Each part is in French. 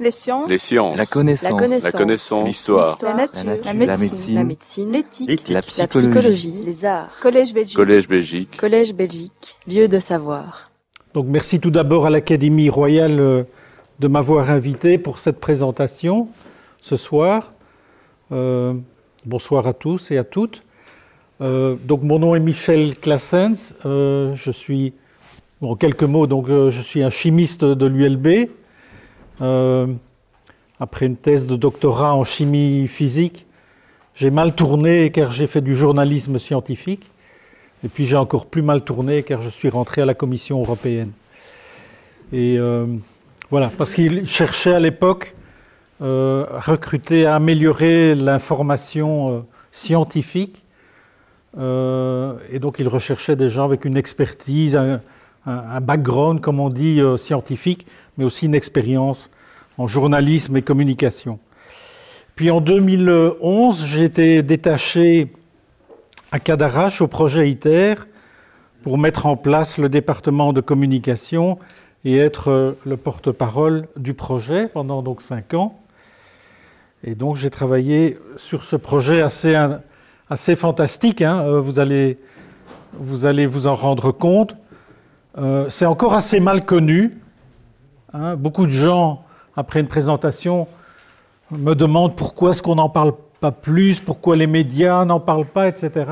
Les sciences. Les sciences. La connaissance. La connaissance. L'histoire. La nature. La nature. La La médecine. médecine. La médecine. L'éthique. La La psychologie. Les arts. Collège Belgique. Collège Belgique. Collège Belgique. Lieu de savoir. Donc merci tout d'abord à l'Académie royale euh, de m'avoir invité pour cette présentation ce soir. Euh, bonsoir à tous et à toutes. Euh, donc mon nom est Michel Classens. Euh, je suis, en quelques mots, donc euh, je suis un chimiste de l'ULB. Euh, après une thèse de doctorat en chimie physique, j'ai mal tourné car j'ai fait du journalisme scientifique. Et puis j'ai encore plus mal tourné car je suis rentré à la Commission européenne. Et euh, voilà, parce qu'il cherchait à l'époque euh, à recruter, à améliorer l'information euh, scientifique. Euh, et donc il recherchait des gens avec une expertise, un, un- un background, comme on dit, euh, scientifique, mais aussi une expérience en journalisme et communication. Puis en 2011, j'ai été détaché à Cadarache au projet ITER pour mettre en place le département de communication et être euh, le porte-parole du projet pendant donc cinq ans. Et donc j'ai travaillé sur ce projet assez, fantastique. hein. Euh, vous allez vous en rendre compte. Euh, C'est encore assez mal connu. hein. Beaucoup de gens, après une présentation, me demandent pourquoi est-ce qu'on n'en parle pas plus, pourquoi les médias n'en parlent pas, etc.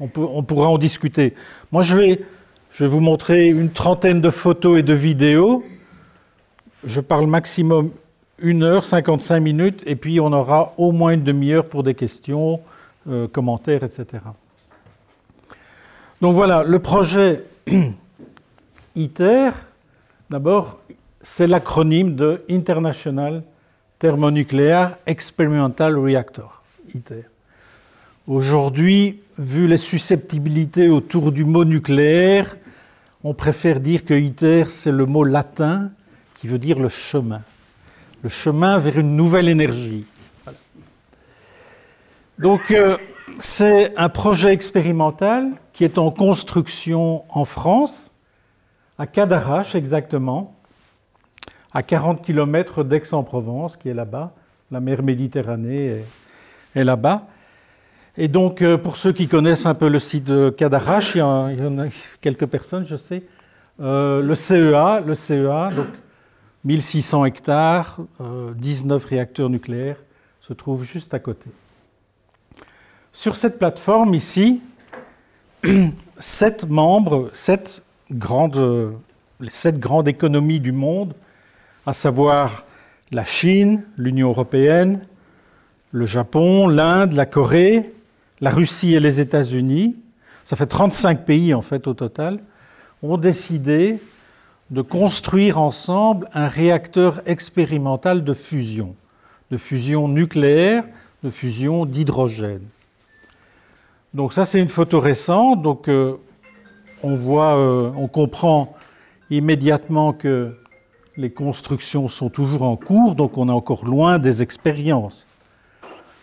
On, pourra en discuter. Moi, je vais, je vous montrer une trentaine de photos et de vidéos. Je parle maximum 1 heure, 55 minutes, et puis on aura au moins une demi-heure pour des questions, euh, commentaires, etc. Donc voilà, le projet ITER, d'abord, c'est l'acronyme de International Thermonuclear Experimental Reactor, ITER. Aujourd'hui, vu les susceptibilités autour du mot nucléaire, on préfère dire que ITER, c'est le mot latin qui veut dire le chemin. Le chemin vers une nouvelle énergie. Donc, euh, c'est un projet expérimental qui est en construction en France, à Cadarache exactement, à 40 km d'Aix-en-Provence, qui est là-bas. La mer Méditerranée est, là-bas. Et donc, euh, pour ceux qui connaissent un peu le site de Cadarache, il y en, a quelques personnes, je sais, euh, le CEA, le CEA, donc 1600 hectares, euh, 19 réacteurs nucléaires, se trouve juste à côté. Sur cette plateforme ici, sept membres, sept grandes, les sept grandes économies du monde, à savoir la Chine, l'Union européenne, le Japon, l'Inde, la Corée, la Russie et les États-Unis, ça fait 35 pays en fait au total, ont décidé de construire ensemble un réacteur expérimental de fusion, de fusion nucléaire, de fusion d'hydrogène. Donc ça c'est une photo récente, donc euh, on voit, euh, on comprend immédiatement que les constructions sont toujours en cours, donc on est encore loin des expériences.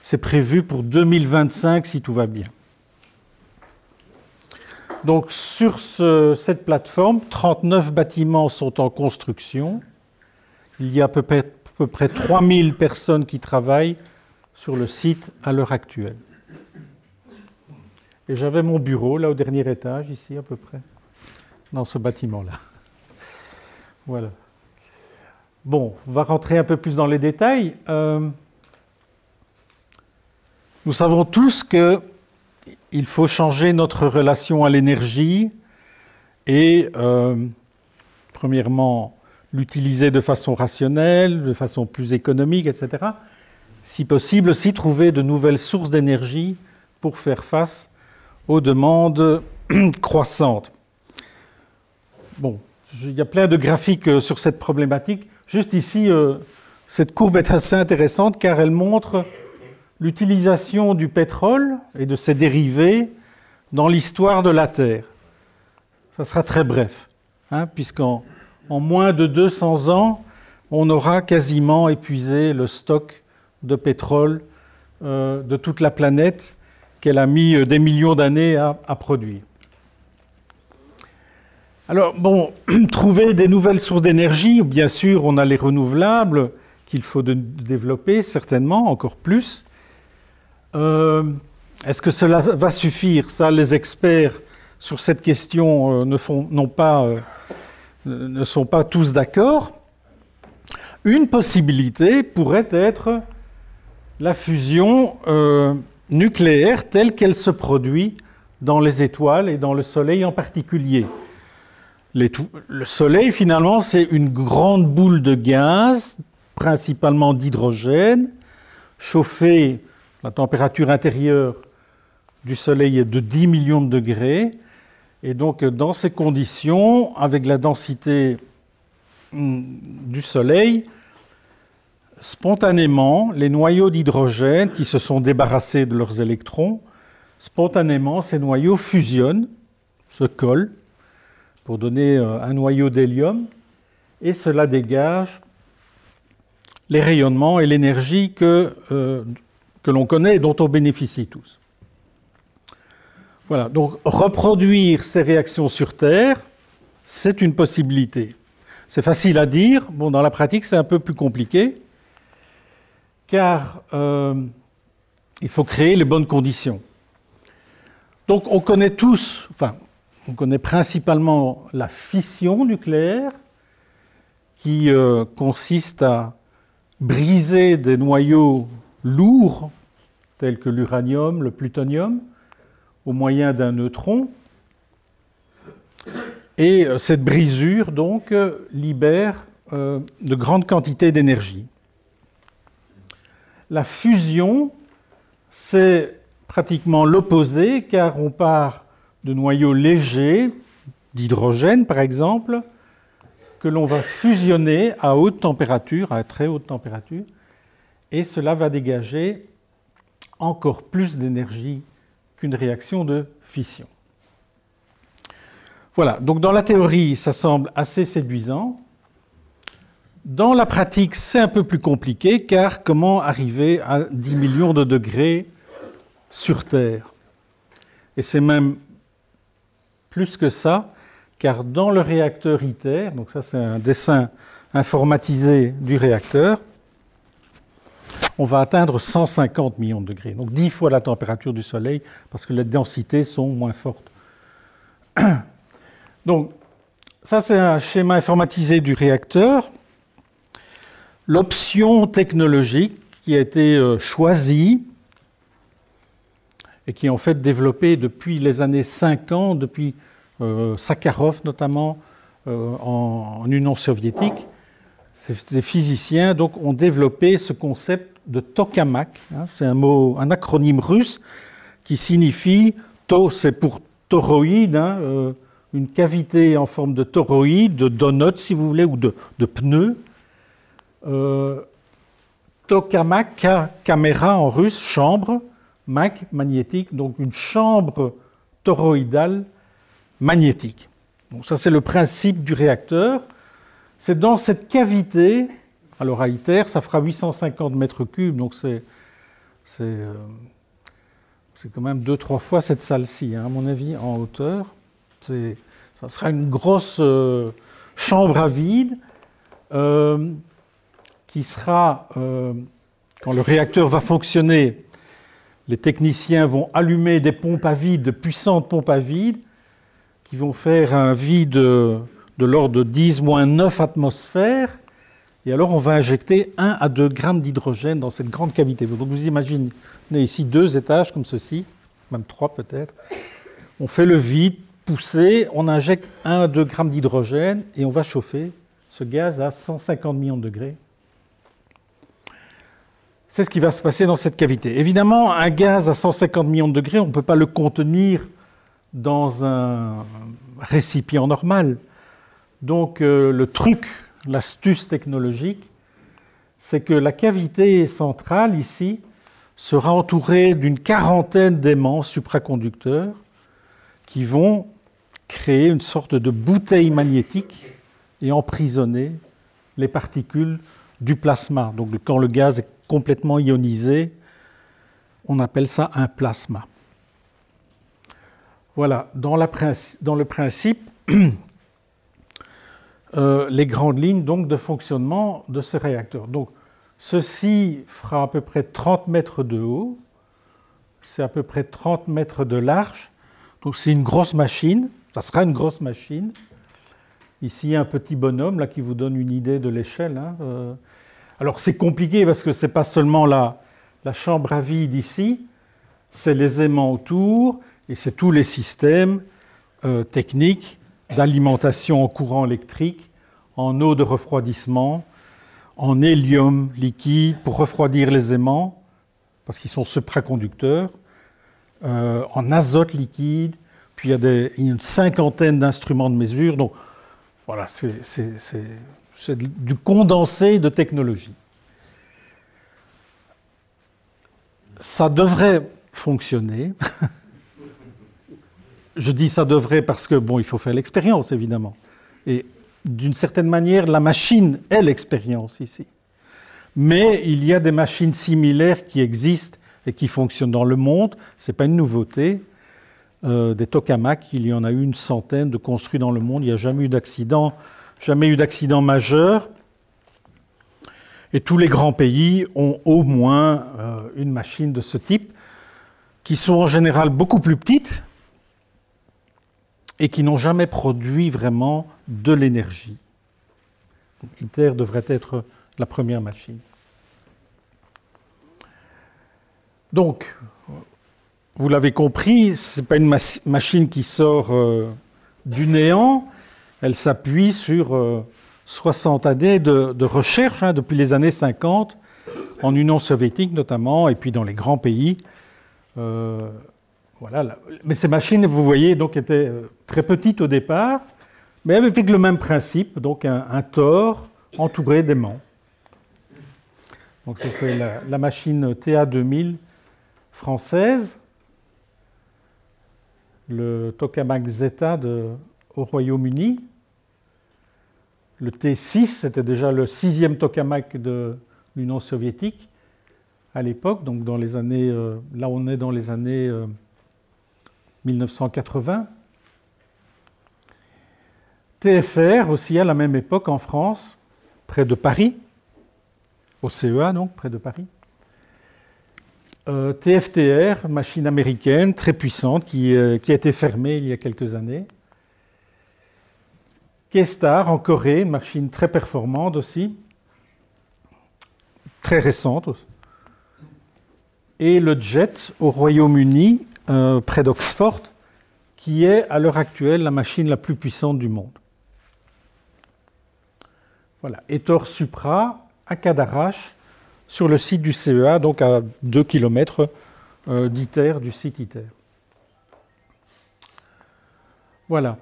C'est prévu pour 2025 si tout va bien. Donc sur ce- cette plateforme, 39 bâtiments sont en construction. Il y a à peu près, à peu près 3000 personnes qui travaillent sur le site à l'heure actuelle. Et j'avais mon bureau là au dernier étage, ici à peu près, dans ce bâtiment-là. Voilà. Bon, on va rentrer un peu plus dans les détails. Euh, nous savons tous que il faut changer notre relation à l'énergie et, euh, premièrement, l'utiliser de façon rationnelle, de façon plus économique, etc. Si possible, aussi trouver de nouvelles sources d'énergie pour faire face aux demandes croissantes. Bon, il y a plein de graphiques euh, sur cette problématique. Juste ici, euh, cette courbe est assez intéressante car elle montre l'utilisation du pétrole et de ses dérivés dans l'histoire de la Terre. Ça sera très bref, hein, puisqu'en en moins de 200 ans, on aura quasiment épuisé le stock de pétrole euh, de toute la planète qu'elle a mis euh, des millions d'années à, produire. Alors, bon, trouver des nouvelles sources d'énergie, bien sûr, on a les renouvelables qu'il faut développer, certainement, encore plus. Euh, est-ce que cela va suffire? Ça, les experts sur cette question euh, ne, font, pas, ne sont pas tous d'accord. Une possibilité pourrait être la fusion nucléaire telle qu'elle se produit dans les étoiles et dans le Soleil en particulier. Le Soleil, finalement, c'est une grande boule de gaz, principalement d'hydrogène, chauffée, la température intérieure du Soleil est de 10 millions de degrés. Et donc, dans ces conditions, avec la densité hmm, du Soleil, spontanément, les noyaux d'hydrogène qui se sont débarrassés de leurs électrons, spontanément, ces noyaux fusionnent, se collent, pour donner euh, un noyau d'hélium, et cela dégage les rayonnements et l'énergie que, euh, que l'on connaît et dont on bénéficie tous. Voilà, donc reproduire ces réactions sur Terre, c'est une possibilité. C'est facile à dire, bon, dans la pratique c'est un peu plus compliqué, car euh, il faut créer les bonnes conditions. Donc on connaît tous, enfin on connaît principalement la fission nucléaire, qui euh, consiste à briser des noyaux lourds, tels que l'uranium, le plutonium, au moyen d'un neutron. Et euh, cette brisure, donc, libère de grandes quantités d'énergie. La fusion, c'est pratiquement l'opposé, car on part de noyaux légers, d'hydrogène par exemple, que l'on va fusionner à haute température, à très haute température, et cela va dégager encore plus d'énergie qu'une réaction de fission. Voilà, donc dans la théorie, ça semble assez séduisant. Dans la pratique, c'est un peu plus compliqué, car comment arriver à 10 millions de degrés sur Terre? Et c'est même plus que ça, car dans le réacteur ITER, donc ça c'est un dessin informatisé du réacteur, on va atteindre 150 millions de degrés, donc 10 fois la température du Soleil, parce que les densités sont moins fortes. Donc, ça c'est un schéma informatisé du réacteur. L'option technologique qui a été euh, choisie et qui est en fait développée depuis les années 50, depuis euh, Sakharov notamment euh, en, Union soviétique. Ces physiciens donc, ont développé ce concept de tokamak. Hein, c'est un mot, un acronyme russe qui signifie to, c'est pour toroïde, hein, une cavité en forme de toroïde, de donut si vous voulez, ou de, de pneu tokamak, caméra en russe, chambre, mak, magnétique, donc une chambre toroïdale magnétique. Donc ça c'est le principe du réacteur. C'est dans cette cavité, alors à ITER, ça fera 850 mètres cubes, donc c'est c'est euh, quand même deux trois fois cette salle-ci, hein, à mon avis, en hauteur. Ça sera une grosse euh, chambre à vide qui sera, euh, quand le réacteur va fonctionner, les techniciens vont allumer des pompes à vide, de puissantes pompes à vide, qui vont faire un vide de, l'ordre de 10 moins 9 atmosphères. Et alors, on va injecter 1 à 2 grammes d'hydrogène dans cette grande cavité. Donc, vous imaginez ici deux étages comme ceci, même trois peut-être. On fait le vide, poussé, on injecte 1 à 2 grammes d'hydrogène et on va chauffer ce gaz à 150 millions de degrés. C'est ce qui va se passer dans cette cavité. Évidemment, un gaz à 150 millions de degrés, on ne peut pas le contenir dans un récipient normal. Donc euh, le truc, l'astuce technologique, c'est que la cavité centrale ici sera entourée d'une quarantaine d'aimants supraconducteurs qui vont créer une sorte de bouteille magnétique et emprisonner les particules du plasma. Donc quand le gaz est complètement ionisé, on appelle ça un plasma. Voilà, dans, le principe, euh, les grandes lignes donc, de fonctionnement de ce réacteur. Donc, Ceci fera à peu près 30 mètres de haut, c'est à peu près 30 mètres de large. Donc c'est une grosse machine, ça sera une grosse machine. Ici, un petit bonhomme là, qui vous donne une idée de l'échelle. Hein, euh. Alors c'est compliqué parce que ce n'est pas seulement la, chambre à vide ici, c'est les aimants autour et c'est tous les systèmes euh, techniques d'alimentation en courant électrique, en eau de refroidissement, en hélium liquide pour refroidir les aimants, parce qu'ils sont supraconducteurs, euh, en azote liquide, puis il y a, une cinquantaine d'instruments de mesure. Donc voilà, c'est du condensé de technologie. Ça devrait fonctionner. Je dis ça devrait parce que, bon, il faut faire l'expérience, évidemment. Et d'une certaine manière, la machine est l'expérience ici. Mais il y a des machines similaires qui existent et qui fonctionnent dans le monde. Ce n'est pas une nouveauté. Euh, des tokamaks, il y en a eu une centaine de construits dans le monde. Il n'y a jamais eu d'accident, jamais eu d'accident majeur. Et tous les grands pays ont au moins euh, une machine de ce type, qui sont en général beaucoup plus petites et qui n'ont jamais produit vraiment de l'énergie. ITER devrait être la première machine. Donc, vous l'avez compris, ce n'est pas une machine qui sort euh, du néant, elle s'appuie sur 60 euh, années de, recherche, hein, depuis les années 50, en Union soviétique notamment, et puis dans les grands pays. Euh, voilà. Mais ces machines, vous voyez, donc étaient très petites au départ, mais avec le même principe, donc un, un tore entouré d'aimants. Donc c'est la, la, machine TA2000 française, le tokamak Zeta au Royaume-Uni. Le T6, c'était déjà le sixième tokamak de l'Union soviétique à l'époque, donc dans les années, euh, là on est dans les années 1980. Euh, TFR aussi à la même époque en France, près de Paris, au CEA donc, près de Paris. Euh, TFTR, machine américaine très puissante qui, euh, qui, a été fermée il y a quelques années. Kestar en Corée, machine très performante aussi, très récente. Et le JET au Royaume-Uni, euh, près d'Oxford, qui est à l'heure actuelle la machine la plus puissante du monde. Voilà. Etor Supra à Cadarache, sur le site du CEA, donc à 2 km euh, d'ITER, du site ITER. Voilà.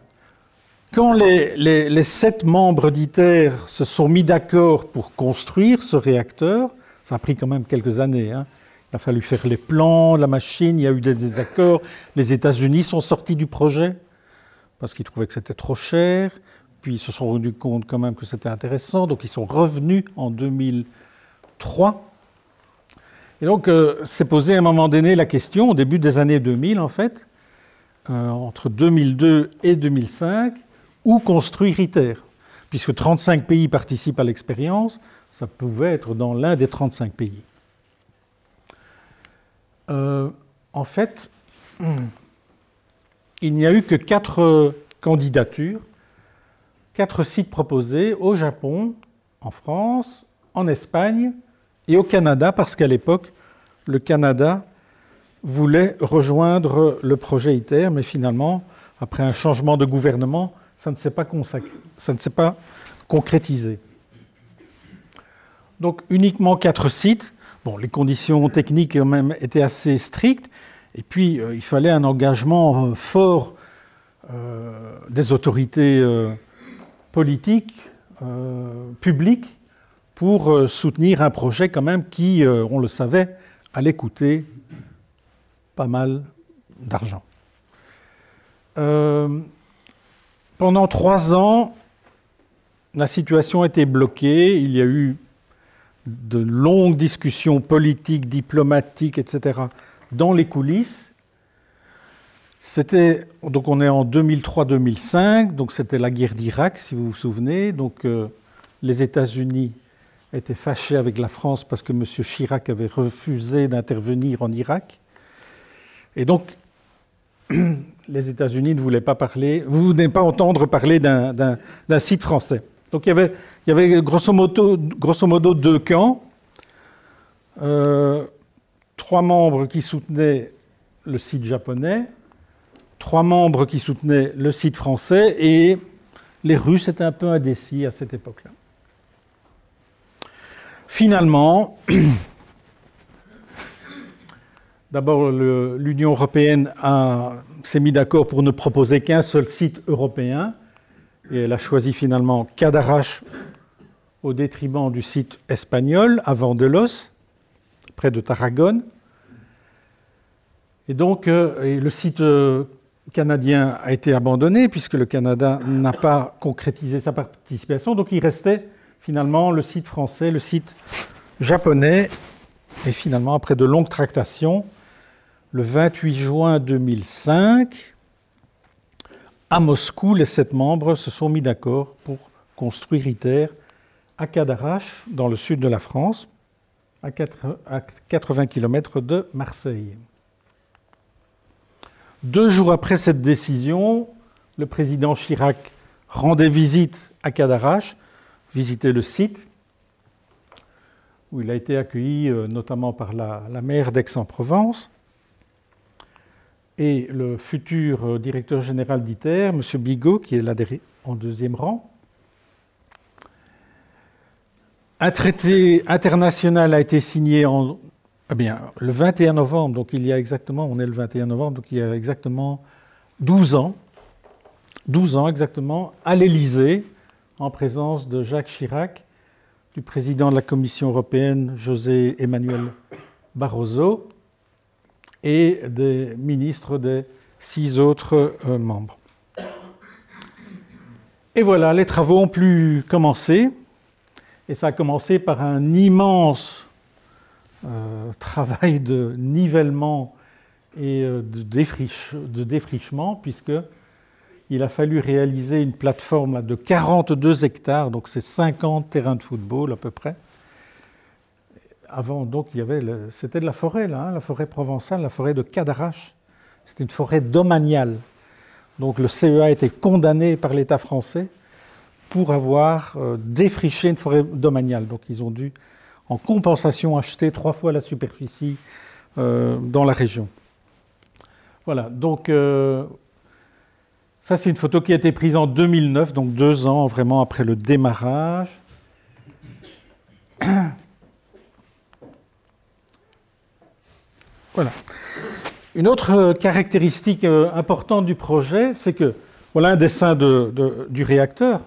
Quand les, sept membres d'ITER se sont mis d'accord pour construire ce réacteur, ça a pris quand même quelques années, hein. il a fallu faire les plans, la machine, il y a eu des désaccords, les États-Unis sont sortis du projet parce qu'ils trouvaient que c'était trop cher, puis ils se sont rendus compte quand même que c'était intéressant, donc ils sont revenus en 2000 3. Et donc, euh, s'est posé à un moment donné la question, au début des années 2000 en fait, euh, entre 2002 et 2005, où construire ITER Puisque 35 pays participent à l'expérience, ça pouvait être dans l'un des 35 pays. Euh, en fait, il n'y a eu que quatre candidatures, quatre sites proposés au Japon, en France, en Espagne et au Canada, parce qu'à l'époque, le Canada voulait rejoindre le projet ITER, mais finalement, après un changement de gouvernement, ça ne s'est pas, ça ne s'est pas concrétisé. Donc uniquement quatre sites. Bon, les conditions techniques même étaient assez strictes, et puis euh, il fallait un engagement euh, fort euh, des autorités politiques, publiques, pour euh, soutenir un projet quand même qui, euh, on le savait, allait coûter pas mal d'argent. Euh, pendant trois ans, la situation était bloquée. Il y a eu de longues discussions politiques, diplomatiques, etc., dans les coulisses. C'était donc on est en 2003-2005, donc c'était la guerre d'Irak, si vous vous souvenez. Donc les États-Unis était fâché avec la France parce que M. Chirac avait refusé d'intervenir en Irak. Et donc, les États-Unis ne voulaient pas parler, vous ne pas entendre parler d'un site français. Donc il y avait, grosso modo deux camps. Euh, trois membres qui soutenaient le site japonais, trois membres qui soutenaient le site français, et les Russes étaient un peu indécis à cette époque-là. Finalement, d'abord l'Union européenne s'est mise d'accord pour ne proposer qu'un seul site européen, et elle a choisi finalement Cadarache au détriment du site espagnol, à Vandelos, près de Tarragone. Et donc, euh, le site euh, canadien a été abandonné puisque le Canada n'a pas concrétisé sa participation. Donc, il restait finalement le site français, le site japonais. Et finalement, après de longues tractations, le 28 juin 2005, à Moscou, les sept membres se sont mis d'accord pour construire ITER à Cadarache, dans le sud de la France, à 80 km de Marseille. Deux jours après cette décision, le président Chirac rendait visite à Cadarache visiter le site, où il a été accueilli euh, notamment par la, maire d'Aix-en-Provence. Et le futur euh, directeur général d'ITER, M. Bigot, qui est là en deuxième rang. Un traité international a été signé en, eh bien, le 21 novembre, donc il y a exactement, on est le 21 novembre, donc il y a exactement 12 ans, 12 ans exactement, à l'Élysée, en présence de Jacques Chirac, du président de la Commission européenne José Emmanuel Barroso et des ministres des six autres euh, membres. Et voilà, les travaux ont pu commencer. Et ça a commencé par un immense euh, travail de nivellement et euh, de, de défrichement, puisque il a fallu réaliser une plateforme de 42 hectares, donc c'est 50 terrains de football à peu près. Avant, donc, il y avait, c'était de la forêt, là, hein, la forêt provençale, la forêt de Cadarache. C'était une forêt domaniale. Donc le CEA a été condamné par l'État français pour avoir euh, défriché une forêt domaniale. Donc ils ont dû, en compensation, acheter trois fois la superficie euh, dans la région. Voilà, donc euh, ça, c'est une photo qui a été prise en 2009, donc deux ans vraiment après le démarrage. Voilà. Une autre caractéristique euh, importante du projet, c'est que voilà un dessin du réacteur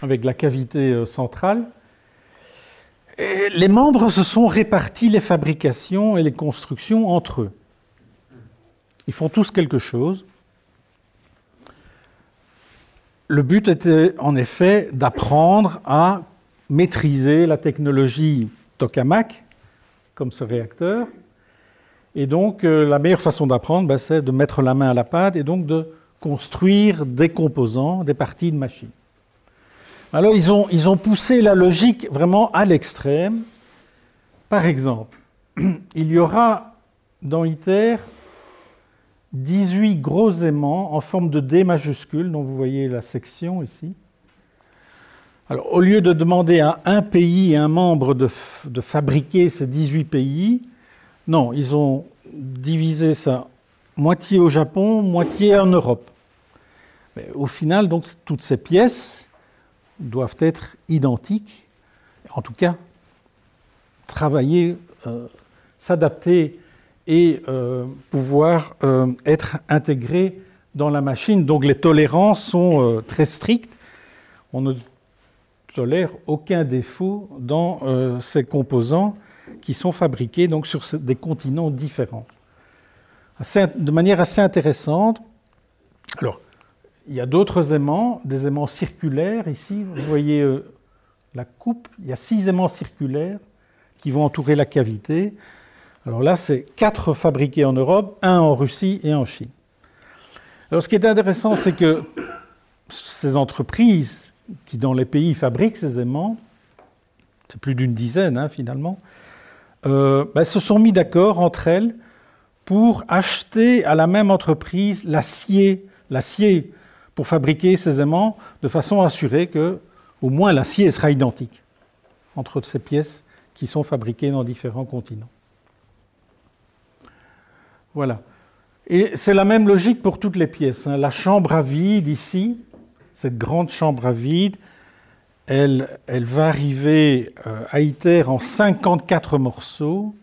avec la cavité euh, centrale. les membres se sont répartis les fabrications et les constructions entre eux. Ils font tous quelque chose. Le but était en effet d'apprendre à maîtriser la technologie tokamak, comme ce réacteur. Et donc, euh, la meilleure façon d'apprendre, ben, c'est de mettre la main à la pâte et donc de construire des composants, des parties de machine. Alors, ils ont poussé la logique vraiment à l'extrême. Par exemple, il y aura dans ITER 18 gros aimants en forme de D majuscule, dont vous voyez la section ici. Au lieu de demander à un pays et un membre de, fabriquer ces 18 pays, non, ils ont divisé ça moitié au Japon, moitié en Europe. Au final, donc, toutes ces pièces doivent être identiques, en tout cas, travailler, euh, s'adapter et euh, pouvoir euh, être intégré dans la machine. Donc les tolérances sont euh, très strictes. On ne tolère aucun défaut dans ces composants qui sont fabriqués donc, sur des continents différents. de manière assez intéressante. Alors, il y a d'autres aimants, des aimants circulaires ici. Vous voyez la coupe, il y a six aimants circulaires qui vont entourer la cavité. Alors là, c'est quatre fabriqués en Europe, un en Russie et en Chine. Alors ce qui est intéressant, c'est que ces entreprises qui dans les pays fabriquent ces aimants c'est plus d'une dizaine hein, finalement, euh, ben, se sont mis d'accord entre elles pour acheter à la même entreprise l'acier, l'acier pour fabriquer ces aimants, de façon à assurer que au moins l'acier sera identique entre ces pièces qui sont fabriquées dans différents continents. Voilà. Et c'est la même logique pour toutes les pièces. Hein. La chambre à vide ici, cette grande chambre à vide, elle, va arriver euh, à ITER en 54 morceaux.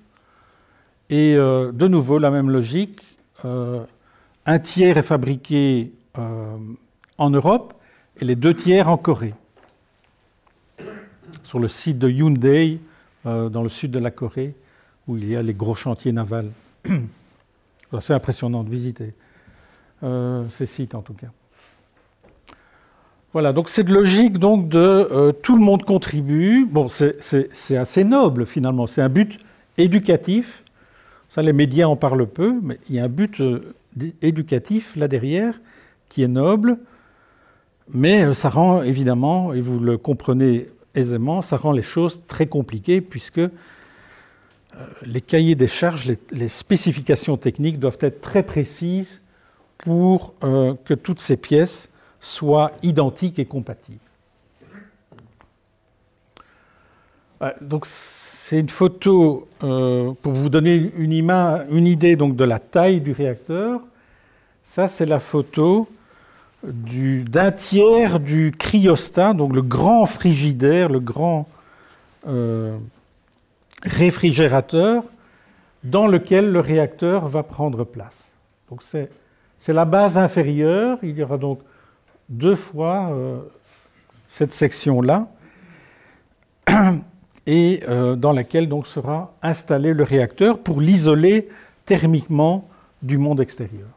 Et euh, de nouveau, la même logique. Euh, un tiers est fabriqué en Europe et les deux tiers en Corée. Sur le site de Hyundai, dans le sud de la Corée, où il y a les gros chantiers navals. C'est impressionnant de visiter euh, ces sites en tout cas. Voilà, donc cette logique donc de euh, tout le monde contribue. Bon, c'est assez noble finalement. C'est un but éducatif. Ça, les médias en parlent peu, mais il y a un but euh, éducatif là derrière qui est noble. Mais ça rend évidemment, et vous le comprenez aisément, ça rend les choses très compliquées puisque les cahiers des charges, les, spécifications techniques doivent être très précises pour euh, que toutes ces pièces soient identiques et compatibles. donc c'est une photo euh, pour vous donner une, une idée donc, de la taille du réacteur. Ça, c'est la photo d'un tiers du cryostat, donc le grand frigidaire, le grand réfrigérateur dans lequel le réacteur va prendre place. Donc c'est, la base inférieure, il y aura donc deux fois euh, cette section-là, et euh, dans laquelle donc sera installé le réacteur pour l'isoler thermiquement du monde extérieur.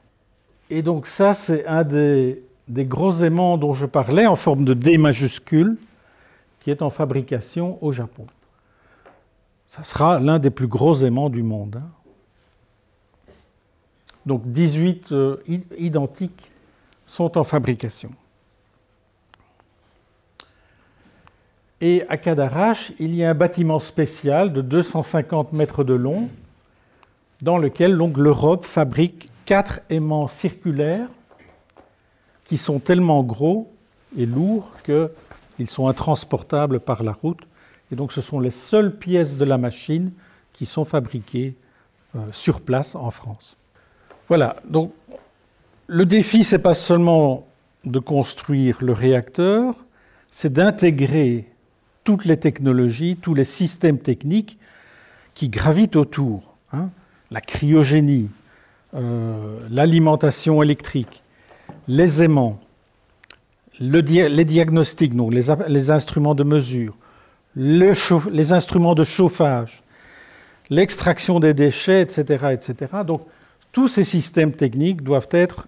Et donc ça, c'est un des, des gros aimants dont je parlais, en forme de D majuscule, qui est en fabrication au Japon. Ça sera l'un des plus gros aimants du monde. Hein. Donc 18 euh, identiques sont en fabrication. Et à Cadarache, il y a un bâtiment spécial de 250 mètres de long dans lequel l'Europe fabrique quatre aimants circulaires qui sont tellement gros et lourds qu'ils sont intransportables par la route et donc ce sont les seules pièces de la machine qui sont fabriquées euh, sur place en France. Voilà, donc le défi, ce n'est pas seulement de construire le réacteur, c'est d'intégrer toutes les technologies, tous les systèmes techniques qui gravitent autour. Hein. la cryogénie, euh, l'alimentation électrique, les aimants, les diagnostics, donc les instruments de mesure, les instruments de chauffage, l'extraction des déchets, etc., etc. Donc, tous ces systèmes techniques doivent être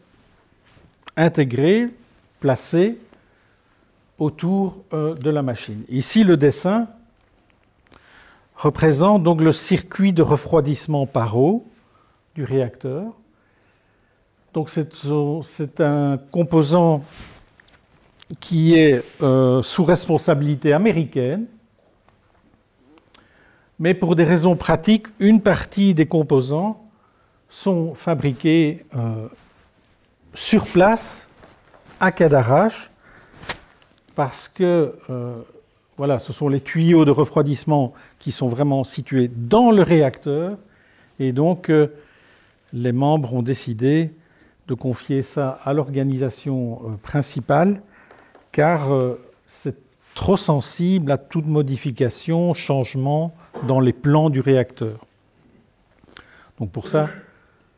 intégrés, placés autour euh, de la machine. Ici, le dessin représente donc le circuit de refroidissement par eau du réacteur. Donc, c'est un composant qui est euh, sous responsabilité américaine mais pour des raisons pratiques, une partie des composants sont fabriqués euh, sur place à Cadarache parce que euh, voilà, ce sont les tuyaux de refroidissement qui sont vraiment situés dans le réacteur. Et donc euh, les membres ont décidé de confier ça à l'organisation principale car c'est trop sensible à toute modification, changement dans les plans du réacteur. Donc pour ça,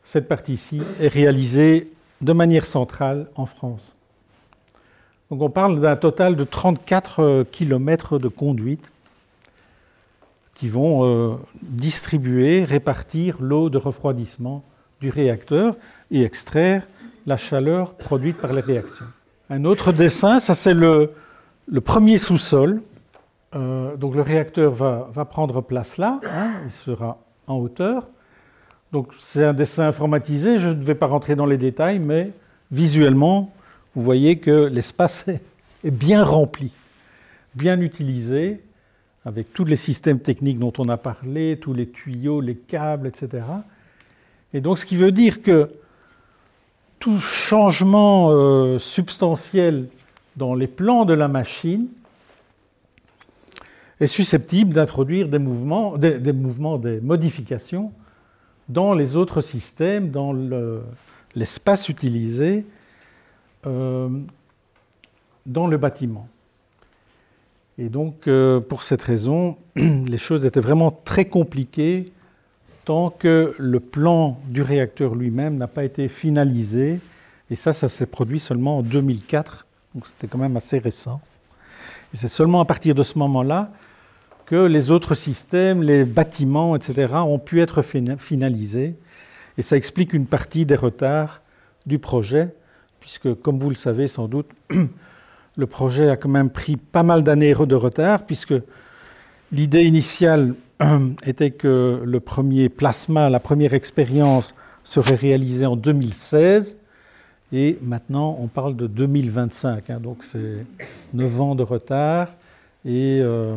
cette partie-ci est réalisée de manière centrale en France. Donc on parle d'un total de 34 km de conduite qui vont euh, distribuer, répartir l'eau de refroidissement du réacteur et extraire la chaleur produite par les réactions. Un autre dessin, ça c'est le premier sous-sol euh, donc le réacteur va, prendre place là, hein, il sera en hauteur. Donc c'est un dessin informatisé, je ne vais pas rentrer dans les détails, mais visuellement, vous voyez que l'espace est, bien rempli, bien utilisé. avec tous les systèmes techniques dont on a parlé, tous les tuyaux, les câbles, etc. Et donc ce qui veut dire que tout changement euh, substantiel dans les plans de la machine est susceptible d'introduire des mouvements, des, mouvements, des modifications dans les autres systèmes, dans l'espace utilisé euh, dans le bâtiment. Et donc, euh, pour cette raison, les choses étaient vraiment très compliquées tant que le plan du réacteur lui-même n'a pas été finalisé. Et ça, ça s'est produit seulement en 2004, donc c'était quand même assez récent. Et c'est seulement à partir de ce moment-là que les autres systèmes, les bâtiments, etc., ont pu être finalisés. Et ça explique une partie des retards du projet, puisque, comme vous le savez sans doute, le projet a quand même pris pas mal d'années de retard, puisque l'idée initiale était que le premier plasma, la première expérience, serait réalisée en 2016. Et maintenant, on parle de 2025. Hein, donc, c'est 9 ans de retard. Et euh,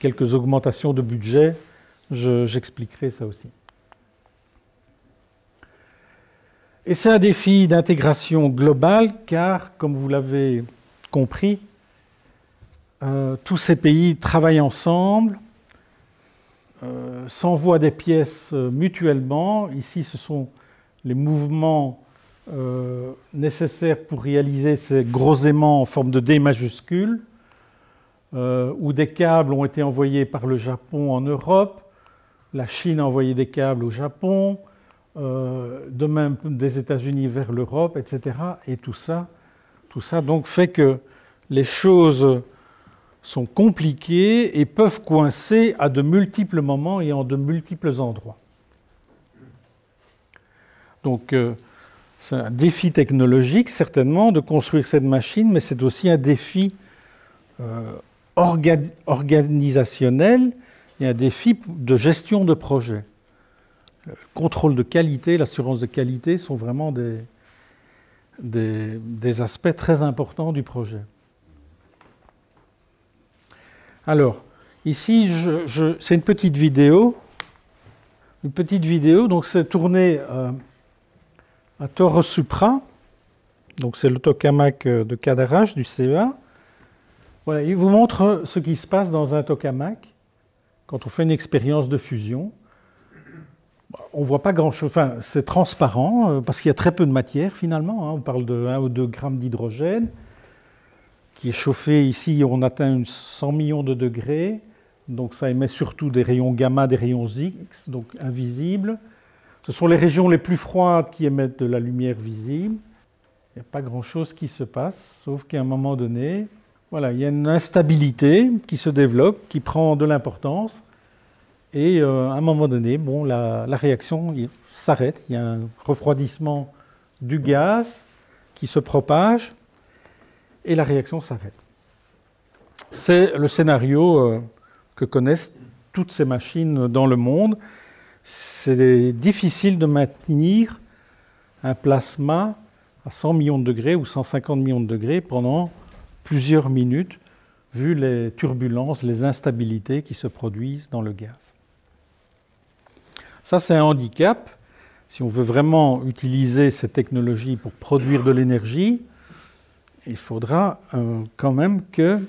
quelques augmentations de budget, j'expliquerai ça aussi. Et c'est un défi d'intégration globale car, comme vous l'avez compris, euh, tous ces pays travaillent ensemble, euh, s'envoient des pièces euh, mutuellement. Ici, ce sont les mouvements nécessaires pour réaliser ces gros aimants en forme de D majuscule. Euh, où des câbles ont été envoyés par le Japon en Europe, la Chine a envoyé des câbles au Japon, euh, de même des États-Unis vers l'Europe, etc. Et tout ça, tout ça donc fait que les choses sont compliquées et peuvent coincer à de multiples moments et en de multiples endroits. Donc, euh, c'est un défi technologique, certainement, de construire cette machine, mais c'est aussi un défi organisationnel et un défi de gestion de projet. Le contrôle de qualité, l'assurance de qualité sont vraiment des, des, aspects très importants du projet. Alors, ici, c'est une petite vidéo. Une petite vidéo, donc c'est tourné euh, à Torre Supra, donc c'est le tokamak de Cadarache du CEA il vous montre ce qui se passe dans un tokamak quand on fait une expérience de fusion. On ne voit pas grand-chose, enfin, c'est transparent euh, parce qu'il y a très peu de matière finalement. Hein. On parle de 1 ou 2 grammes d'hydrogène qui est chauffé ici, on atteint 100 millions de degrés, donc ça émet surtout des rayons gamma, des rayons X, donc invisibles. Ce sont les régions les plus froides qui émettent de la lumière visible. Il n'y a pas grand-chose qui se passe, sauf qu'à un moment donné, voilà, il y a une instabilité qui se développe, qui prend de l'importance. Et euh, à un moment donné, la, réaction s'arrête. Il y a un refroidissement du gaz qui se propage et la réaction s'arrête. C'est le scénario euh, que connaissent toutes ces machines dans le monde. C'est difficile de maintenir un plasma à 100 millions de degrés ou 150 millions de degrés pendant plusieurs minutes, vu les turbulences, les instabilités qui se produisent dans le gaz. Ça, c'est un handicap. Si on veut vraiment utiliser cette technologie pour produire de l'énergie, il faudra euh, quand même que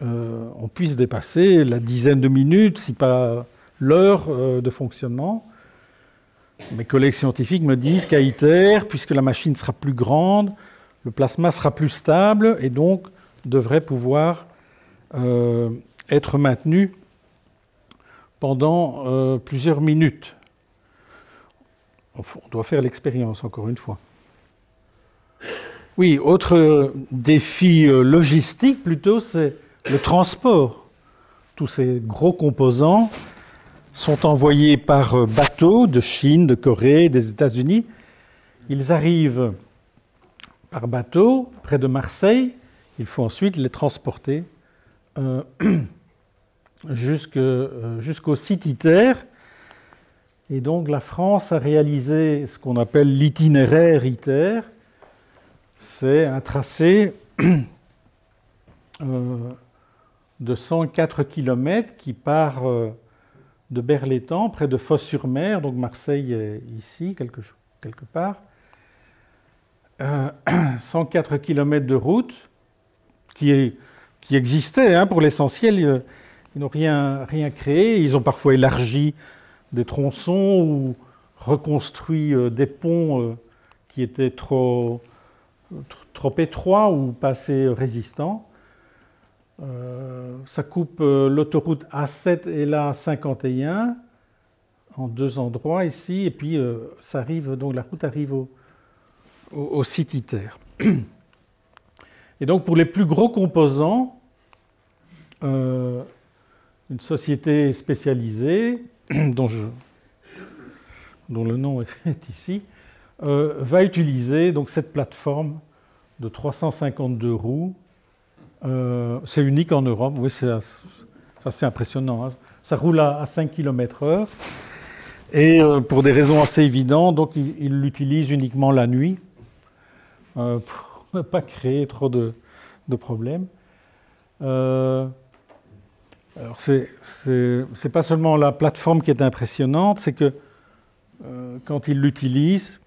euh, on puisse dépasser la dizaine de minutes, si pas l'heure euh, de fonctionnement. Mes collègues scientifiques me disent qu'à ITER, puisque la machine sera plus grande, le plasma sera plus stable et donc devrait pouvoir euh, être maintenu pendant euh, plusieurs minutes. On doit faire l'expérience encore une fois. Oui, autre défi euh, logistique plutôt, c'est le transport. Tous ces gros composants sont envoyés par bateau de Chine, de Corée, des États-Unis. Ils arrivent par bateau près de Marseille. Il faut ensuite les transporter euh, euh, jusqu'au site ITER. Et donc la France a réalisé ce qu'on appelle l'itinéraire ITER. C'est un tracé euh, de 104 km qui part de Berlétan, près de Fos-sur-Mer, donc Marseille est ici, quelque part. 104 km de route qui, est, qui existait hein, pour l'essentiel. Ils, n'ont rien, créé. Ils ont parfois élargi des tronçons ou reconstruit euh, des ponts euh, qui étaient trop, étroits ou pas assez résistants. Euh, ça coupe l'autoroute A7 et la 51 en deux endroits ici, et puis ça arrive, donc la route arrive au, au, Et donc pour les plus gros composants, une société spécialisée dont le nom est ici, euh, va utiliser donc cette plateforme de 352 roues. Euh, c'est unique en Europe, oui, c'est assez impressionnant. Hein. Ça roule à, 5 km/h. Et euh, pour des raisons assez évidentes, donc il l'utilise uniquement la nuit pour ne pas créer trop de, problèmes. alors, c'est pas seulement la plateforme qui est impressionnante, c'est que euh, quand ils l'utilisent.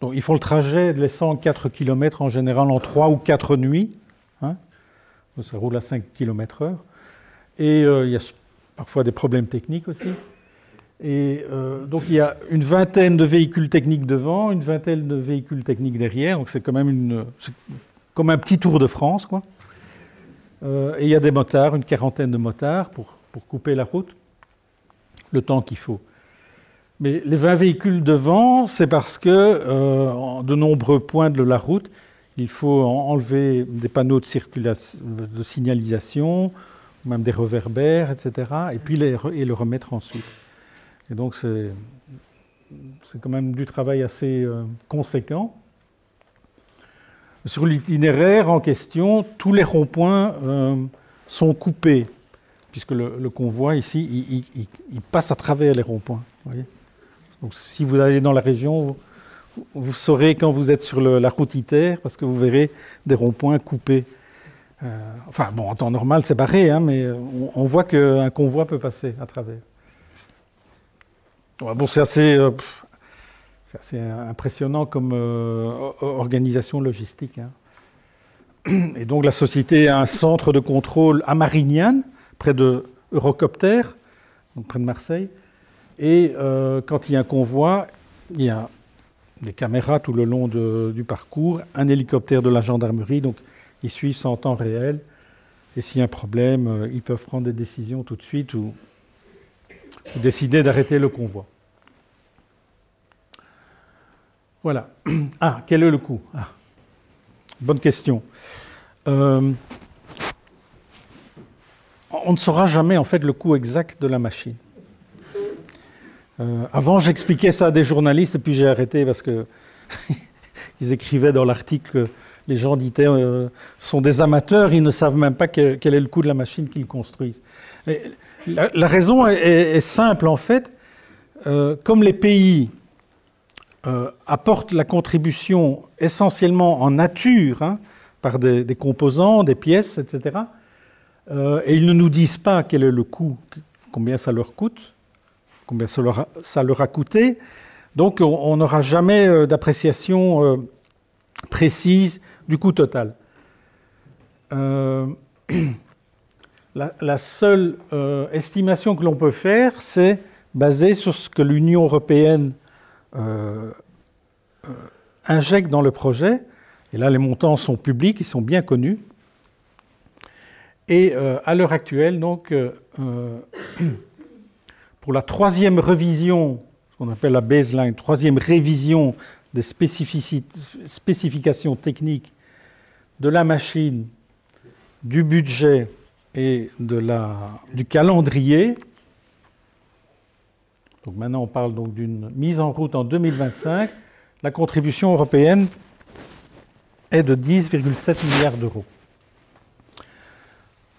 Donc, ils font le trajet de les 104 km en général en 3 ou 4 nuits. Hein. ça roule à 5 km/h. Et euh, il y a parfois des problèmes techniques aussi. Et euh, donc il y a une vingtaine de véhicules techniques devant, une vingtaine de véhicules techniques derrière. Donc c'est quand même comme un petit tour de France. Quoi. et il y a des motards, une quarantaine de motards pour, pour couper la route, le temps qu'il faut. Mais les 20 véhicules devant, c'est parce que euh, de nombreux points de la route, il faut enlever des panneaux de, signalisation, même des reverbères, etc., et puis les, et le remettre ensuite. Donc c'est, quand même du travail assez euh, conséquent. Sur l'itinéraire en question, tous les ronds-points euh, sont coupés, puisque le, convoi ici, il, passe à travers les ronds-points. Donc, si vous allez dans la région, vous, saurez quand vous êtes sur la route ITER, parce que vous verrez des ronds-points coupés. Euh, enfin, bon, en temps normal, c'est barré, hein, mais on, voit qu'un convoi peut passer à travers. Bon, c'est assez, euh, impressionnant comme euh, organisation logistique. Hein. Et donc, la société a un centre de contrôle à Marignane, près de Eurocopter, donc près de Marseille. Et euh, quand il y a un convoi, il y a des caméras tout le long du parcours, un hélicoptère de la gendarmerie, donc ils suivent ça en temps réel. Et s'il y a un problème, euh, ils peuvent prendre des décisions tout de suite décider d'arrêter le convoi. Voilà. Ah, quel est le coût? Ah, Bonne question. Euh, on ne saura jamais en fait le coût exact de la machine. Euh, avant, j'expliquais ça à des journalistes, et puis j'ai arrêté parce que ils écrivaient dans l'article que les gens d'ITER euh, sont des amateurs, ils ne savent même pas quel, est le coût de la machine qu'ils construisent. La, raison est, simple, en fait. Euh, comme les pays apportent la contribution essentiellement en nature, hein, par des, composants, des pièces, etc., et ils ne nous disent pas quel est le coût, combien ça leur coûte, combien ça leur a, coûté. Donc on n'aura jamais euh, d'appréciation euh, précise du coût total. Euh, la, seule estimation que l'on peut faire, c'est basée sur ce que l'Union européenne injecte dans le projet. Et là, les montants sont publics, ils sont bien connus. Et à l'heure actuelle, pour la troisième révision, ce qu'on appelle la baseline, troisième révision des spécifications techniques de la machine, du budget et du calendrier. Donc maintenant, on parle donc d'une mise en route en 2025. La contribution européenne est de 10,7 milliards d'euros.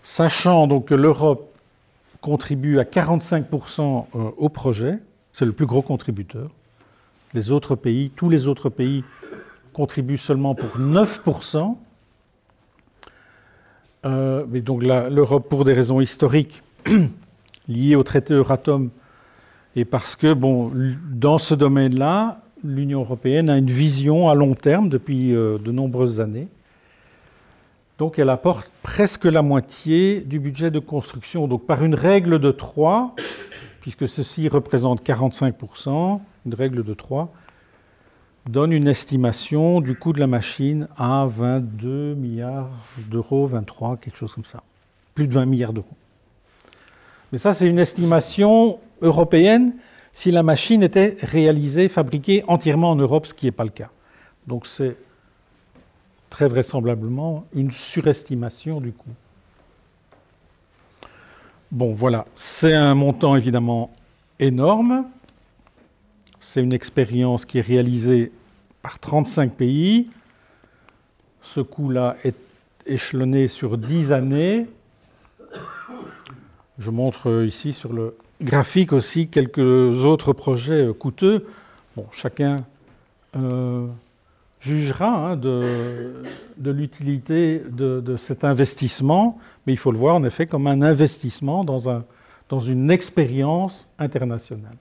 Sachant donc que l'Europe contribue à 45% euh, au projet, c'est le plus gros contributeur. Les autres pays, tous les autres pays contribuent seulement pour 9%. Euh, mais donc l'Europe, pour des raisons historiques liées au traité Euratom, et parce que, bon, dans ce domaine-là, l'Union européenne a une vision à long terme depuis euh, de nombreuses années. Donc elle apporte presque la moitié du budget de construction. Donc par une règle de 3, puisque ceci représente 45%, une règle de 3, donne une estimation du coût de la machine à 22 milliards d'euros, 23, quelque chose comme ça. Plus de 20 milliards d'euros. Mais ça, c'est une estimation européenne si la machine était réalisée, fabriquée entièrement en Europe, ce qui n'est pas le cas. Donc c'est très vraisemblablement une surestimation du coût. Bon, voilà, c'est un montant évidemment énorme. C'est une expérience qui est réalisée par 35 pays. Ce coût-là est échelonné sur 10 années. Je montre ici sur le graphique aussi quelques autres projets coûteux. Chacun euh, jugera hein, de, l'utilité de, cet investissement, mais il faut le voir en effet comme un investissement dans une expérience internationale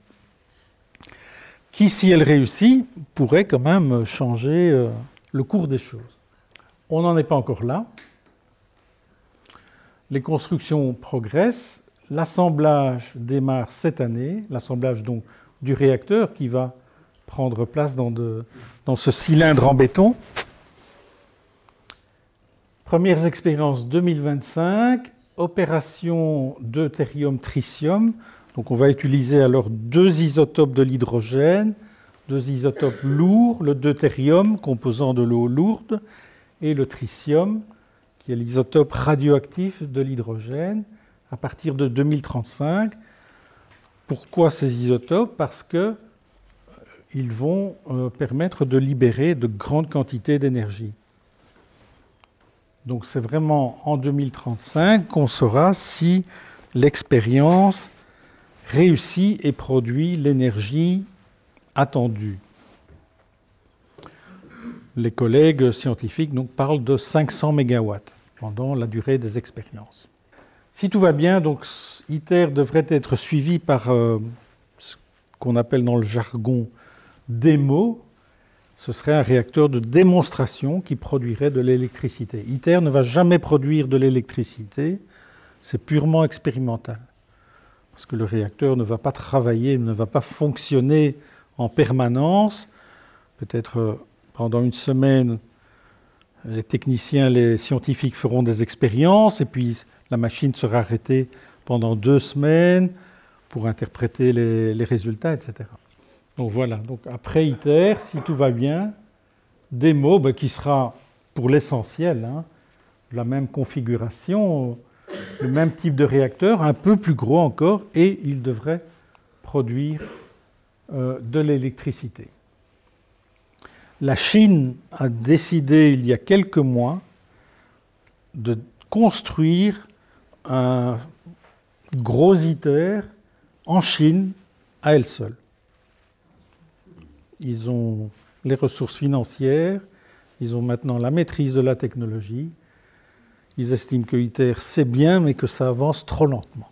qui, si elle réussit, pourrait quand même changer euh, le cours des choses. On n'en est pas encore là. Les constructions progressent. L'assemblage démarre cette année, l'assemblage donc du réacteur qui va prendre place dans, dans ce cylindre en béton. Premières expériences 2025, opération deutérium-tritium. Donc on va utiliser alors deux isotopes de l'hydrogène, deux isotopes lourds, le deutérium composant de l'eau lourde et le tritium qui est l'isotope radioactif de l'hydrogène à partir de 2035. Pourquoi ces isotopes? Parce qu'ils euh, vont euh, permettre de libérer de grandes quantités d'énergie. Donc c'est vraiment en 2035 qu'on saura si l'expérience réussit et produit l'énergie attendue. Les collègues scientifiques donc, parlent de 500 MW pendant la durée des expériences. Si tout va bien, donc ITER devrait être suivi par euh, ce qu'on appelle dans le jargon démo. Ce serait un réacteur de démonstration qui produirait de l'électricité. ITER ne va jamais produire de l'électricité, c'est purement expérimental parce que le réacteur ne va pas travailler, ne va pas fonctionner en permanence. Peut-être euh, pendant une semaine, les techniciens, les scientifiques feront des expériences, et puis la machine sera arrêtée pendant deux semaines pour interpréter les, résultats, etc. Donc voilà, donc après ITER, si tout va bien, démo ben, qui sera pour l'essentiel hein, la même configuration le même type de réacteur, un peu plus gros encore, et il devrait produire euh, de l'électricité. La Chine a décidé il y a quelques mois de construire un gros ITER en Chine à elle seule. Ils ont les ressources financières, ils ont maintenant la maîtrise de la technologie, ils estiment que ITER c'est bien, mais que ça avance trop lentement.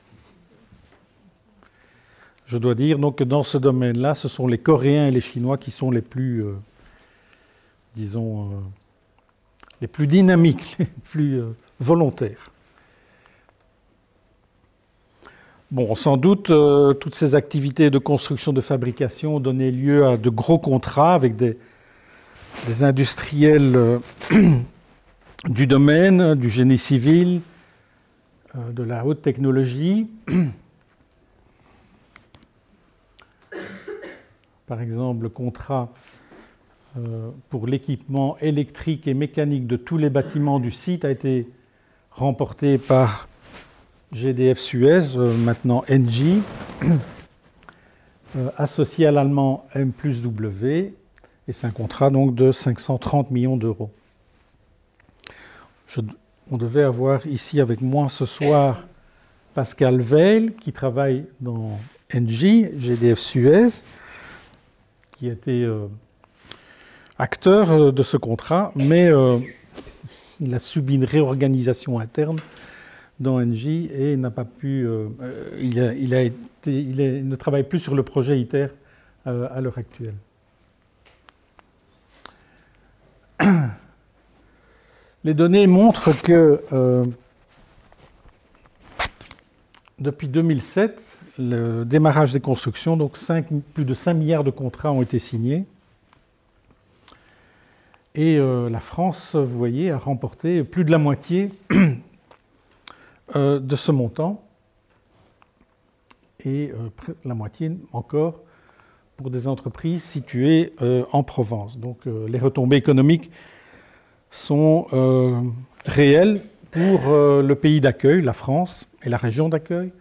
Je dois dire donc que dans ce domaine-là, ce sont les Coréens et les Chinois qui sont les plus, euh, disons, euh, les plus dynamiques, les plus euh, volontaires. Bon, sans doute, toutes ces activités de construction, de fabrication ont donné lieu à de gros contrats avec des, des industriels du domaine du génie civil, euh, de la haute technologie. Par exemple, le contrat euh, pour l'équipement électrique et mécanique de tous les bâtiments du site a été remporté par GDF Suez, euh, maintenant NG, associé à l'allemand M W, et c'est un contrat donc de 530 millions d'euros on devait avoir ici avec moi ce soir Pascal Veil, qui travaille dans NG, GDF Suez, qui était euh, acteur euh, de ce contrat, mais euh, il a subi une réorganisation interne dans Engie et n'a pas pu. euh, il, ne travaille plus sur le projet ITER à l'heure actuelle. Les données montrent que euh, depuis 2007, le démarrage des constructions, donc plus de 5 milliards de contrats ont été signés. Et euh, la France, vous voyez, a remporté plus de la moitié euh, de ce montant. Et la moitié encore pour des entreprises situées en Provence. Donc les retombées économiques sont euh, réelles pour euh, le pays d'accueil, la France et la région d'accueil.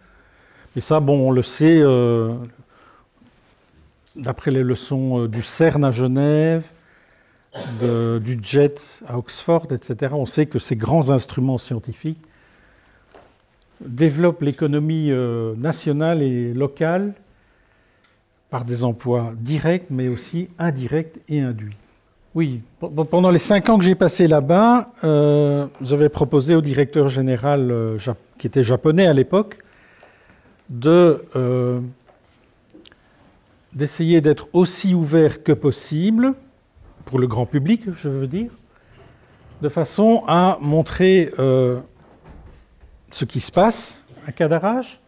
Et ça, bon, on le sait euh, d'après les leçons euh, du CERN à Genève, du JET à Oxford, etc. On sait que ces grands instruments scientifiques développent l'économie nationale et locale par des emplois directs, mais aussi indirects et induits. Oui, pendant les cinq ans que j'ai passé là-bas, euh, j'avais proposé au directeur général, euh, qui était japonais à l'époque, euh, d'essayer d'être aussi ouvert que possible, pour le grand public, je veux dire, de façon à montrer ce qui se passe à Cadarache,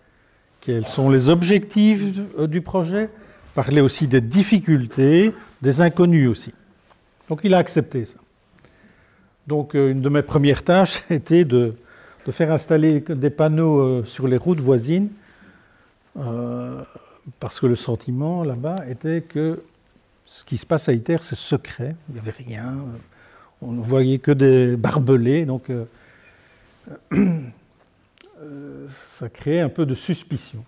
quels sont les objectifs du projet, parler aussi des difficultés, des inconnus aussi. Donc il a accepté ça. Donc euh, une de mes premières tâches était de, faire installer des panneaux euh, sur les routes voisines, euh, parce que le sentiment là-bas était que ce qui se passe à ITER, c'est secret, il n'y avait rien, on ne voyait que des barbelés, donc ça créait un peu de suspicion.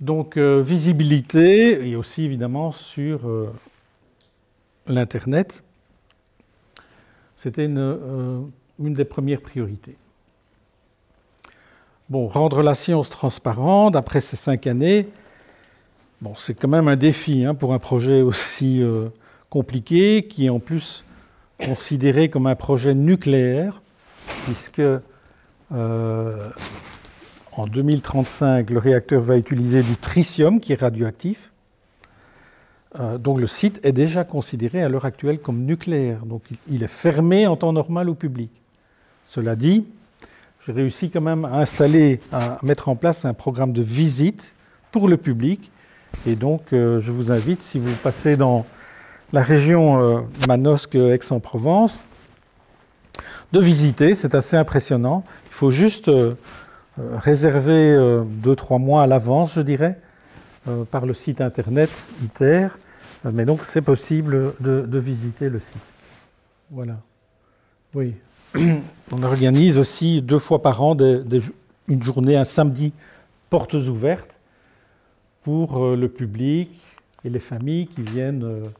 Donc visibilité et aussi évidemment sur l'Internet, c'était une, euh, une des premières priorités. Bon, rendre la science transparente après ces cinq années, bon, c'est quand même un défi hein, pour un projet aussi euh, compliqué, qui est en plus considéré comme un projet nucléaire, puisque euh, en 2035, le réacteur va utiliser du tritium qui est radioactif. Euh, donc le site est déjà considéré à l'heure actuelle comme nucléaire. Donc il, est fermé en temps normal au public. Cela dit, j'ai réussi quand même à installer, à mettre en place un programme de visite pour le public. Et donc euh, je vous invite, si vous passez dans la région euh, Manosque, Aix-en-Provence, de visiter. C'est assez impressionnant. Il faut juste réserver euh, deux, trois mois à l'avance, je dirais, euh, par le site internet ITER. Euh, Mais donc, c'est possible de, visiter le site. Voilà. Oui. On organise aussi deux fois par an une journée, un samedi, portes ouvertes pour euh, le public et les familles qui viennent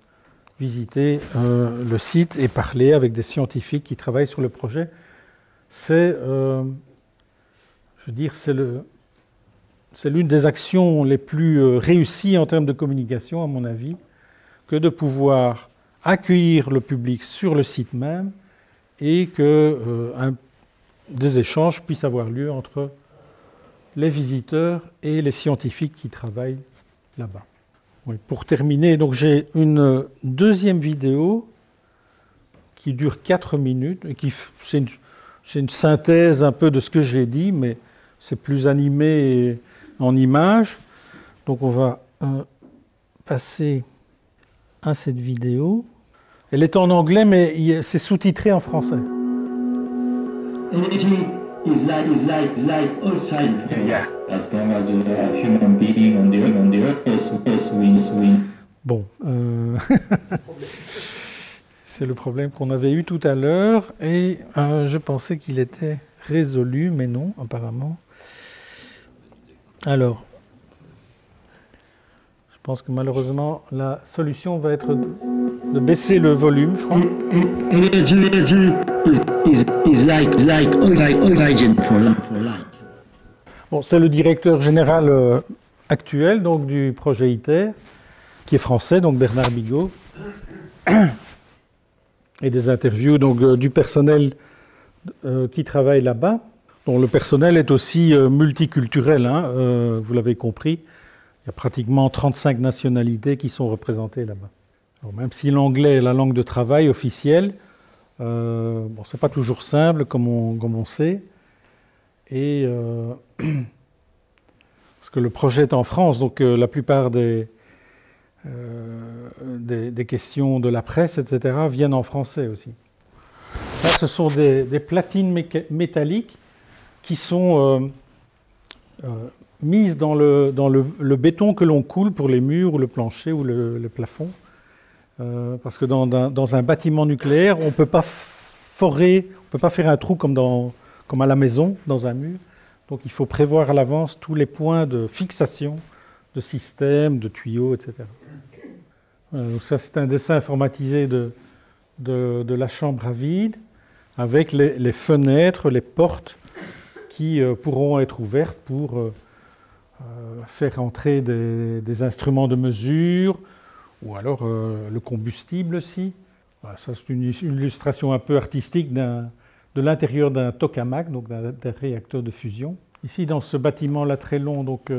visiter le site et parler avec des scientifiques qui travaillent sur le projet. C'est, je veux dire, c'est le, c'est l'une des actions les plus euh, réussies en termes de communication, à mon avis, que de pouvoir accueillir le public sur le site même et que euh, des échanges puissent avoir lieu entre les visiteurs et les scientifiques qui travaillent là-bas. Pour terminer, donc j'ai une deuxième vidéo qui dure 4 minutes et qui c'est une, synthèse un peu de ce que j'ai dit, mais c'est plus animé en images. Donc on va euh, passer à cette vidéo. Elle est en anglais, mais c'est sous-titré en français. Energy is like is like is like outside. Yeah. As long as you have human being on the on the earth, earth, earth wins win. Bon, euh, c'est le problème qu'on avait eu tout à l'heure et euh, je pensais qu'il était résolu, mais non, apparemment. Alors, je pense que malheureusement, la solution va être de, baisser le volume, je crois. Energy, energy is is is like is like like oxygen for life for life. Bon, c'est le directeur général euh, actuel donc, du projet ITER, qui est français, donc Bernard Bigot. et des interviews donc, euh, du personnel euh, qui travaille là-bas. Le personnel est aussi euh, multiculturel, hein, euh, vous l'avez compris. Il y a pratiquement 35 nationalités qui sont représentées là-bas. Même si l'anglais est la langue de travail officielle, euh, bon, c'est pas toujours simple, comme on, sait. Parce que le projet est en France, donc la plupart des, questions de la presse, etc., viennent en français aussi. Là, ce sont des, platines métalliques qui sont euh, euh, mises dans, le, béton que l'on coule pour les murs ou le plancher ou le, plafond. Euh, parce que dans, un bâtiment nucléaire, on ne peut pas forer, on peut pas faire un trou comme, à la maison, dans un mur. Donc il faut prévoir à l'avance tous les points de fixation de systèmes, de tuyaux, etc. Donc ça, c'est un dessin informatisé de, la chambre à vide, avec les fenêtres, les portes euh, pourront être ouvertes pour euh, euh, faire entrer des, instruments de mesure, ou alors le combustible aussi. Voilà, ça, c'est une, illustration un peu artistique de l'intérieur d'un tokamak, donc d'un réacteur de fusion. Ici, dans ce bâtiment-là très long, donc,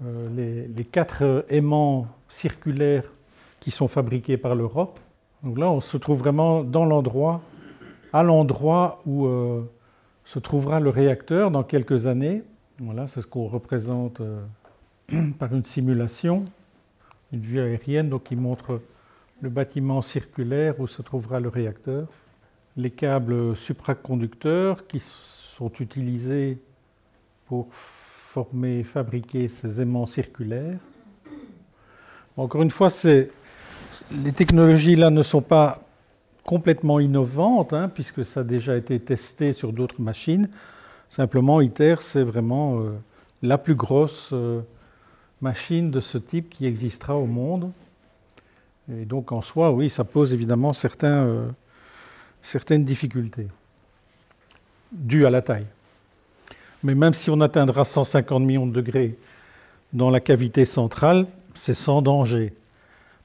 les, quatre aimants circulaires qui sont fabriqués par l'Europe. Donc là, on se trouve vraiment dans l'endroit, à l'endroit où se trouvera le réacteur dans quelques années. Voilà, c'est ce qu'on représente euh, par une simulation, une vue aérienne qui montre le bâtiment circulaire où se trouvera le réacteur, les câbles supraconducteurs qui sont utilisés pour former, fabriquer ces aimants circulaires. Encore une fois, les technologies là ne sont pas complètement innovantes, hein, puisque ça a déjà été testé sur d'autres machines. Simplement, ITER, c'est vraiment euh, la plus grosse euh, machine de ce type qui existera au monde. Et donc, en soi, oui, ça pose évidemment euh, certaines difficultés dues à la taille. Mais même si on atteindra 150 millions de degrés dans la cavité centrale, c'est sans danger.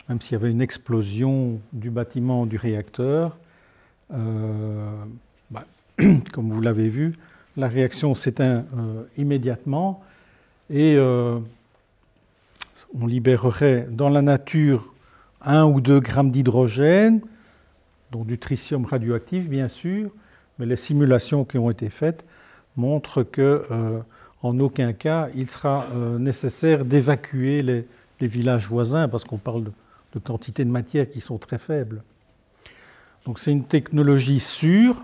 Même s'il y avait une explosion du bâtiment du réacteur, euh, bah, comme vous l'avez vu, la réaction s'éteint euh, immédiatement et euh, on libérerait dans la nature un ou deux grammes d'hydrogène, dont du tritium radioactif bien sûr, mais les simulations qui ont été faites montrent que en aucun cas il sera nécessaire d'évacuer les villages voisins parce qu'on parle de, de quantités de matière qui sont très faibles. Donc c'est une technologie sûre.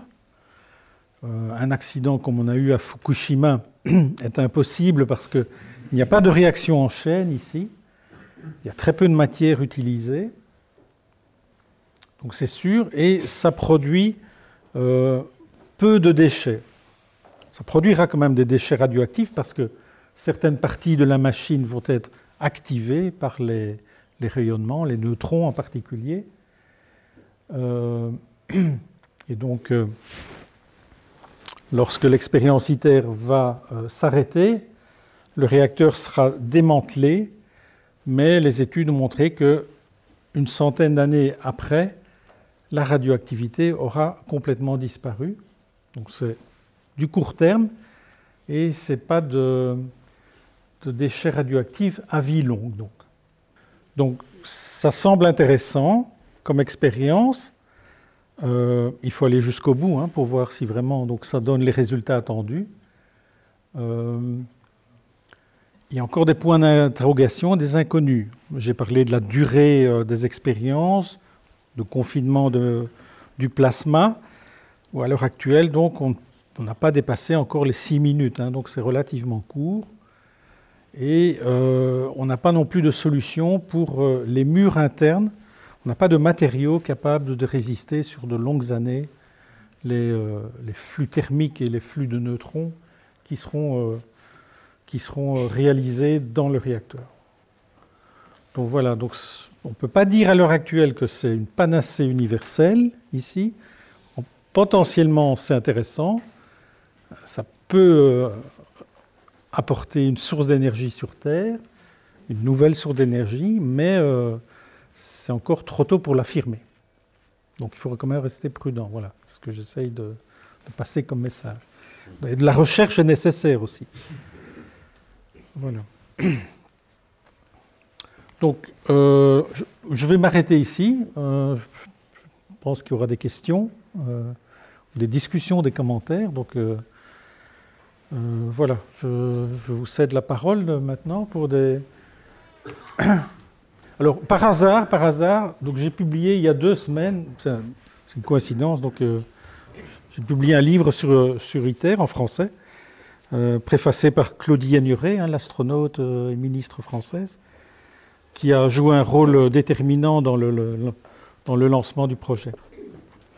Euh, un accident comme on a eu à Fukushima est impossible parce qu'il n'y a pas de réaction en chaîne ici. Il y a très peu de matière utilisée. Donc c'est sûr et ça produit euh, peu de déchets. Ça produira quand même des déchets radioactifs parce que certaines parties de la machine vont être activées par les, les rayonnements, les neutrons en particulier. Euh, et donc, euh, lorsque l'expérience ITER va euh, s'arrêter, le réacteur sera démantelé, mais les études ont montré que une centaine d'années après, la radioactivité aura complètement disparu. Donc c'est du court terme et c'est pas de, déchets radioactifs à vie longue. Donc ça semble intéressant comme expérience. Euh, il faut aller jusqu'au bout hein, pour voir si vraiment donc, ça donne les résultats attendus. Euh, il y a encore des points d'interrogation, des inconnus. J'ai parlé de la durée euh, des expériences, de confinement de, du plasma. Ou à l'heure actuelle, donc, on n'a pas dépassé encore les six minutes, hein, donc c'est relativement court. Et euh, on n'a pas non plus de solution pour euh, les murs internes. On n'a pas de matériaux capables de résister sur de longues années les, euh, flux thermiques et les flux de neutrons qui seront, qui seront réalisés dans le réacteur. Donc voilà, donc on ne peut pas dire à l'heure actuelle que c'est une panacée universelle ici. Potentiellement, c'est intéressant. Ça peut apporter une source d'énergie sur Terre, une nouvelle source d'énergie, mais euh, c'est encore trop tôt pour l'affirmer. Donc il faut quand même rester prudent. Voilà, c'est ce que j'essaye de, passer comme message. Et de la recherche est nécessaire aussi. Voilà. Donc, euh, je, vais m'arrêter ici. Euh, je, je pense qu'il y aura des questions, des discussions, des commentaires. Donc, euh, voilà, je, vous cède la parole maintenant pour des. Alors, par hasard, par hasard, donc j'ai publié il y a deux semaines, c'est un- c'est une coïncidence, donc euh, j'ai publié un livre sur, ITER en français, euh, préfacé par Claudie Agnuret, hein, l'astronaute et ministre française, qui a joué un rôle déterminant dans le, dans le lancement du projet.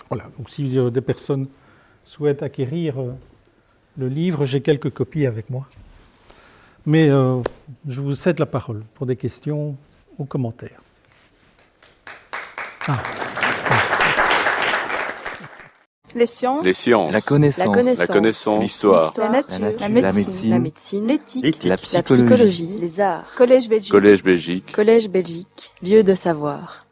Voilà, donc si des personnes souhaitent acquérir le livre, j'ai quelques copies avec moi. Mais euh, je vous cède la parole pour des questions ou commentaires. Les sciences. Les sciences, La connaissance. La connaissance. la l'histoire, La nature. La nature, La la médecine. La. L'éthique. la La psychologie. psychologie. Les arts. Collège Belgique. Collège Belgique, Collège Belgique. Lieu de savoir.